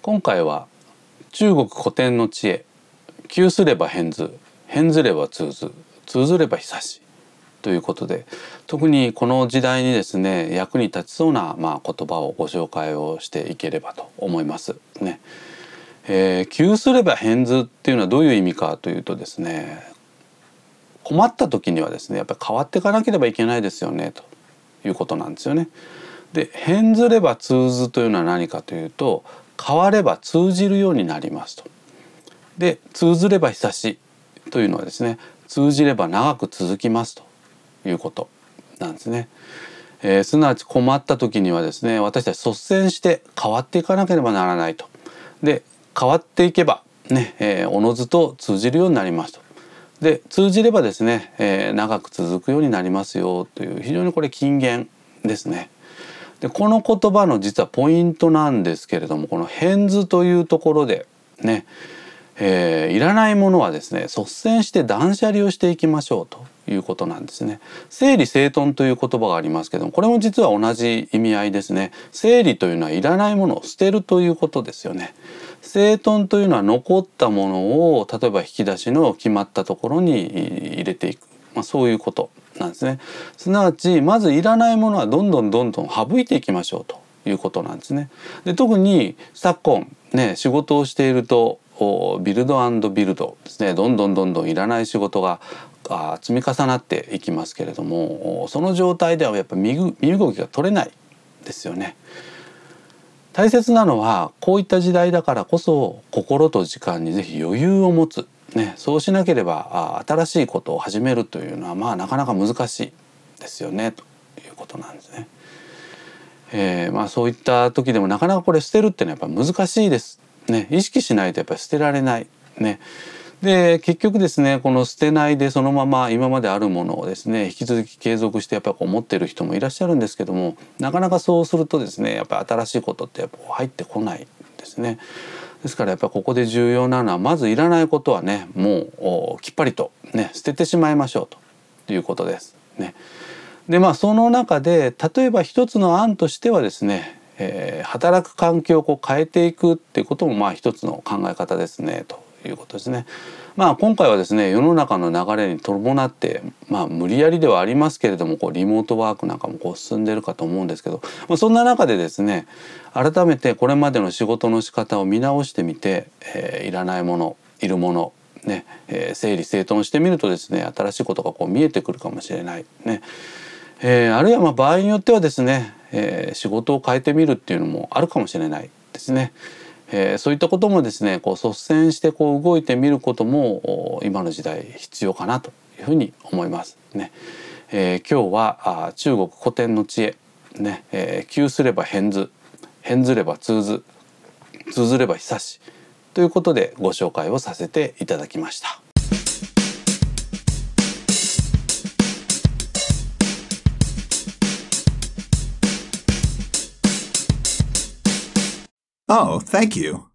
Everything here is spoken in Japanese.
今回は中国古典の知恵。窮すれば変図。変ずれば通ず。通ずれば久し。ということで特にこの時代にですね役に立ちそうな、まあ、言葉をご紹介をしていければと思います。ね。えー、窮すれば変図っていうのはどういう意味かというとですね困った時にはですねやっぱり変わっていかなければいけないですよねということなんですよね。で変ずれば通ずというのは何かというと変われば通じるようになりますと。で通ずれば久しというのはですね通じれば長く続きますということなんですね。えー、すなわち困った時にはですね私たち率先して変わっていかなければならないと。で変わっていけばね、えー、おのずと通じるようになりますと。で通じればですね、えー、長く続くようになりますよという非常にこれ金言ですね。でこの言葉の実はポイントなんですけれどもこの「変図」というところでね、えー、いらないものはですね率先して断捨離をしていきましょうということなんですね。整理整頓という言葉がありますけどもこれも実は同じ意味合いですね。整理というのはいらないものを捨てるということですよね。整頓というのは残ったものを例えば引き出しの決まったところに入れていく、まあ、そういうことなんですね。すなわちまずいらないものはどんどんどんどん省いていきましょうということなんですね。で特に昨今ね仕事をしているとビルドビルドですねどんどんどんどんいらない仕事が積み重なっていきますけれどもその状態ではやっぱ身動きが取れないですよね。大切なのはこういった時代だからこそ心と時間にぜひ余裕を持つ、ね、そうしなければ新しいことを始めるというのはまあなかなか難しいですよねということなんですね。えー、まあそういった時でもなかなかこれ捨てるっていうのはやっぱ難しいです。ね、意識しないとやっぱり捨てられない。ね、で結局ですねこの捨てないでそのまま今まであるものをですね引き続き継続してやっぱりこう持ってる人もいらっしゃるんですけどもなかなかそうするとですねやっぱり新しいことってやっぱ入ってこないですね。ですからやっぱりここで重要なのはまずいらないことはねもうきっぱりとね捨ててしまいましょうということです。ね、でまあその中で例えば一つの案としてはですね、えー、働く環境をこう変えていくっていうこともまあ一つの考え方ですねということですね。まあ今回はですね世の中の流れに伴ってまあ無理やりではありますけれどもこうリモートワークなんかもこう進んでるかと思うんですけど、まあ、そんな中でですね改めてこれまでの仕事の仕方を見直してみて、えー、いらないものいるものね、えー、整理整頓してみるとですね新しいことがこう見えてくるかもしれないね。えー、あるいはま場合によってはですね、え、仕事を変えてみるっていうのもあるかもしれないですね。えー、そういったこともですねこう率先してこう動いてみることも今の時代必要かなというふうに思いますね。えー、今日はあ中国古典の知恵ね、えー、急すれば変図変ずれば通ず通ずれば久しということでご紹介をさせていただきました。Oh, thank you.